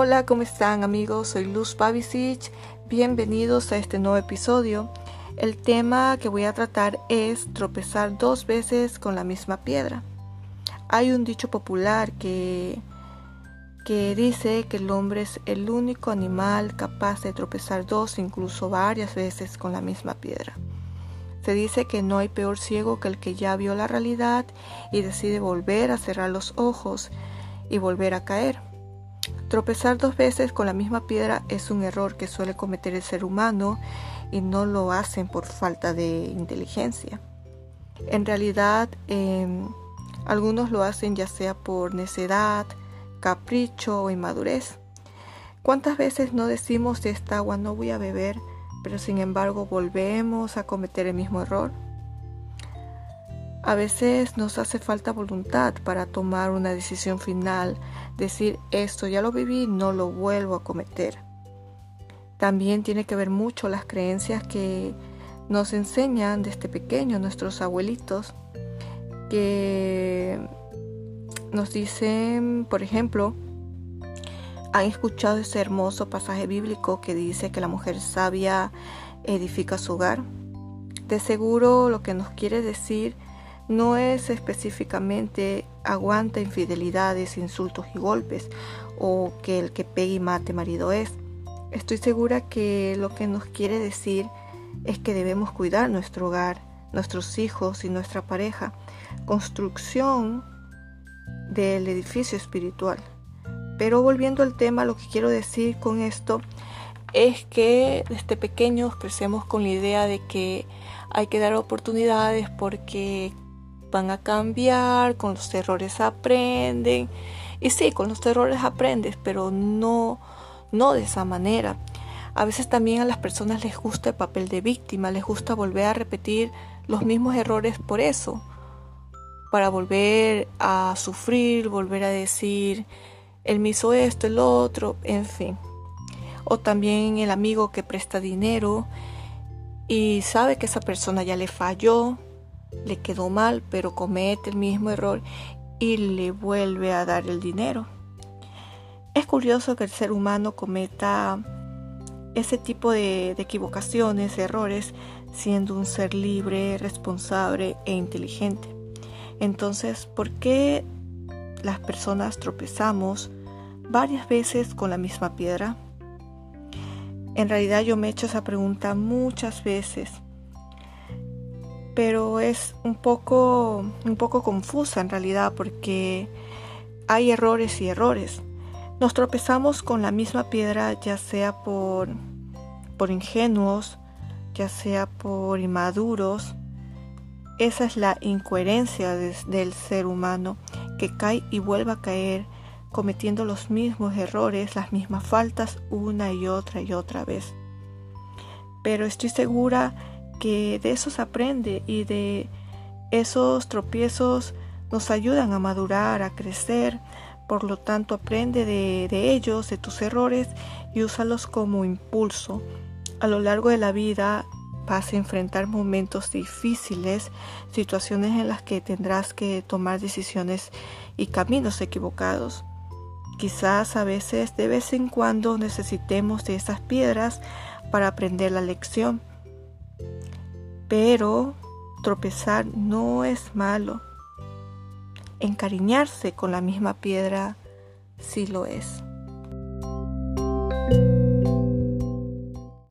Hola, ¿cómo están amigos? Soy Luz Pavicic. Bienvenidos a este nuevo episodio. El tema que voy a tratar es tropezar dos veces con la misma piedra. Hay un dicho popular que, que dice que el hombre es el único animal capaz de tropezar dos, incluso varias veces con la misma piedra. Se dice que no hay peor ciego que el que ya vio la realidad y decide volver a cerrar los ojos y volver a caer. Tropezar dos veces con la misma piedra es un error que suele cometer el ser humano y no lo hacen por falta de inteligencia. En realidad, em, algunos lo hacen ya sea por necedad, capricho o inmadurez. ¿Cuántas veces no decimos de esta agua no voy a beber, pero sin embargo volvemos a cometer el mismo error? A veces nos hace falta voluntad para tomar una decisión final, decir esto ya lo viví, no lo vuelvo a cometer. También tiene que ver mucho las creencias que nos enseñan desde pequeño nuestros abuelitos, que nos dicen, por ejemplo, han escuchado ese hermoso pasaje bíblico que dice que la mujer sabia edifica su hogar. De seguro lo que nos quiere decir no es específicamente aguanta infidelidades, insultos y golpes, o que el que pegue y mate marido es. Estoy segura que lo que nos quiere decir es que debemos cuidar nuestro hogar, nuestros hijos y nuestra pareja. Construcción del edificio espiritual. Pero volviendo al tema, lo que quiero decir con esto es que desde pequeños crecemos con la idea de que hay que dar oportunidades porque van a cambiar, con los errores aprenden. Y sí, con los errores aprendes, pero no, no de esa manera. A veces también a las personas les gusta el papel de víctima, les gusta volver a repetir los mismos errores por eso, para volver a sufrir, volver a decir, él me hizo esto, el otro, en fin. O también el amigo que presta dinero y sabe que esa persona ya le falló, le quedó mal, pero comete el mismo error y le vuelve a dar el dinero. Es curioso que el ser humano cometa ese tipo de, equivocaciones, errores, siendo un ser libre, responsable e inteligente. Entonces, ¿por qué las personas tropezamos varias veces con la misma piedra? En realidad yo me he hecho esa pregunta muchas veces pero es un poco, un poco confusa en realidad porque hay errores y errores. Nos tropezamos con la misma piedra ya sea por, por ingenuos, ya sea por inmaduros. Esa es la incoherencia del ser humano que cae y vuelve a caer cometiendo los mismos errores, las mismas faltas una y otra y otra vez. Pero estoy segura que de eso aprende y de esos tropiezos nos ayudan a madurar, a crecer. Por lo tanto, aprende de, de ellos, de tus errores y úsalos como impulso. A lo largo de la vida vas a enfrentar momentos difíciles, situaciones en las que tendrás que tomar decisiones y caminos equivocados. Quizás a veces de vez en cuando necesitemos de esas piedras para aprender la lección. Pero tropezar no es malo. Encariñarse con la misma piedra sí lo es.